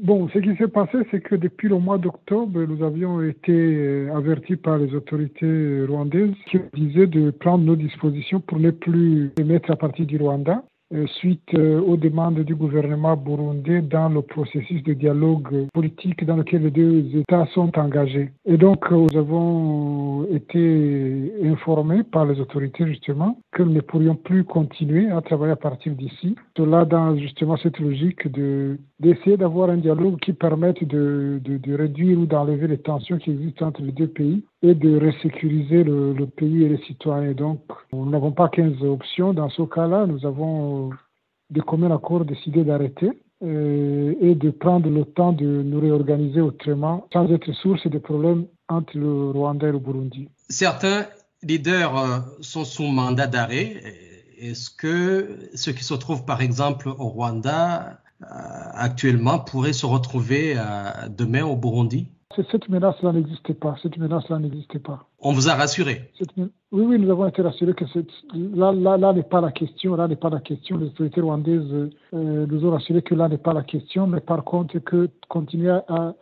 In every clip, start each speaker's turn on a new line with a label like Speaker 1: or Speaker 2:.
Speaker 1: Bon, ce qui s'est passé, c'est que depuis le mois d'octobre, nous avions été euh, avertis par les autorités rwandaises qui disaient de prendre nos dispositions pour ne plus les mettre à partir du Rwanda. Euh, suite euh, aux demandes du gouvernement burundais dans le processus de dialogue politique dans lequel les deux États sont engagés. Et donc, nous avons été informés par les autorités justement que nous ne pourrions plus continuer à travailler à partir d'ici. Cela dans justement cette logique de d'essayer d'avoir un dialogue qui permette de, de, réduire ou d'enlever les tensions qui existent entre les deux pays et de resécuriser le, le, pays et les citoyens. Donc, nous n'avons pas 15 options. Dans ce cas-là, nous avons de commun accord décidé d'arrêter euh, et de prendre le temps de nous réorganiser autrement sans être source de problèmes entre le Rwanda et le Burundi.
Speaker 2: Certains leaders euh, sont sous mandat d'arrêt. Est-ce que ceux qui se trouvent par exemple au Rwanda euh, actuellement pourraient se retrouver euh, demain au Burundi
Speaker 1: cette menace-là n'existait pas. Cette menace-là n'existait pas.
Speaker 2: On vous a rassuré
Speaker 1: Oui, oui, nous avons été rassurés que là, là, là n'est pas la question. Là n'est pas la question. Les autorités rwandaises euh, nous ont rassurés que là n'est pas la question, mais par contre que continuer à,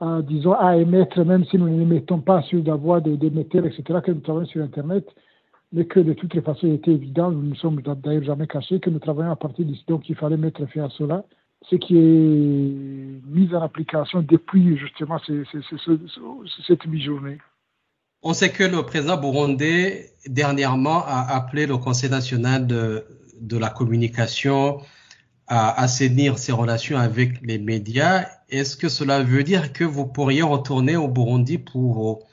Speaker 1: à, disons, à émettre, même si nous n'émettons pas sur la voie d'émetteurs, etc., que nous travaillons sur Internet, mais que de toutes les façons, il était évident, nous ne sommes d'ailleurs jamais cachés, que nous travaillons à partir d'ici. Donc, il fallait mettre fin à cela ce qui est mis en application depuis justement cette mi-journée.
Speaker 2: On sait que le président burundais dernièrement a appelé le Conseil national de, de la communication à assainir ses relations avec les médias. Est-ce que cela veut dire que vous pourriez retourner au Burundi pour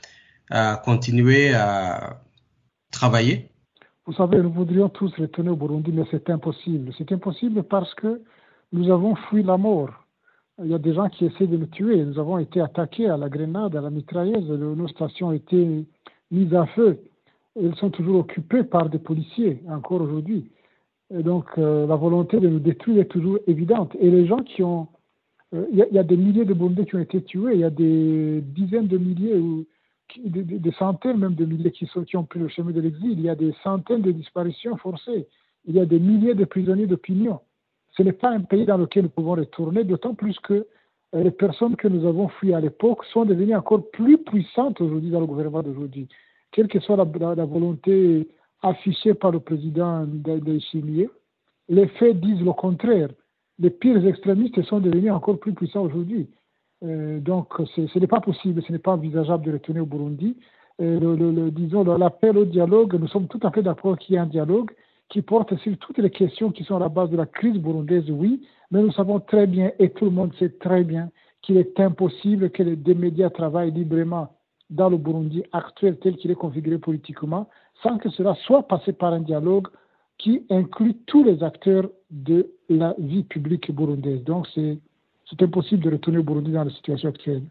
Speaker 2: euh, continuer à
Speaker 1: Vous savez, nous voudrions tous retourner au Burundi, mais c'est impossible. C'est impossible parce que nous avons fui la mort. Il y a des gens qui essaient de nous tuer. Nous avons été attaqués à la grenade, à la mitrailleuse. Nos stations ont été mises à feu. Elles sont toujours occupées par des policiers, encore aujourd'hui. Donc, euh, la volonté de nous détruire est toujours évidente. Et les gens qui ont. Euh, il, y a, des milliers de Burundais qui ont été tués. Il y a des dizaines de milliers, ou des, centaines même de milliers qui, sont, qui ont pris le chemin de l'exil. Il y a des centaines de disparitions forcées. Il y a des milliers de prisonniers d'opinion ce n'est pas un pays dans lequel nous pouvons retourner, d'autant plus que euh, les personnes que nous avons fui à l'époque sont devenues encore plus puissantes aujourd'hui dans le gouvernement d'aujourd'hui. Quelle que soit la, volonté affichée par le président Chiliens, les faits disent le contraire. Les pires extrémistes sont devenus encore plus puissants aujourd'hui. Euh, donc, ce n'est pas possible, ce n'est pas envisageable de retourner au Burundi. Euh, le, disons, l'appel au dialogue, nous sommes tout à fait d'accord qu'il y ait un dialogue, qui porte sur toutes les questions qui sont à la base de la crise burundaise, oui, mais nous savons très bien, et tout le monde sait très bien, qu'il est impossible que les médias travaillent librement dans le Burundi actuel tel qu'il est configuré politiquement, sans que cela soit passé par un dialogue qui inclut tous les acteurs de la vie publique burundaise. Donc c'est impossible de retourner au Burundi dans la situation actuelle.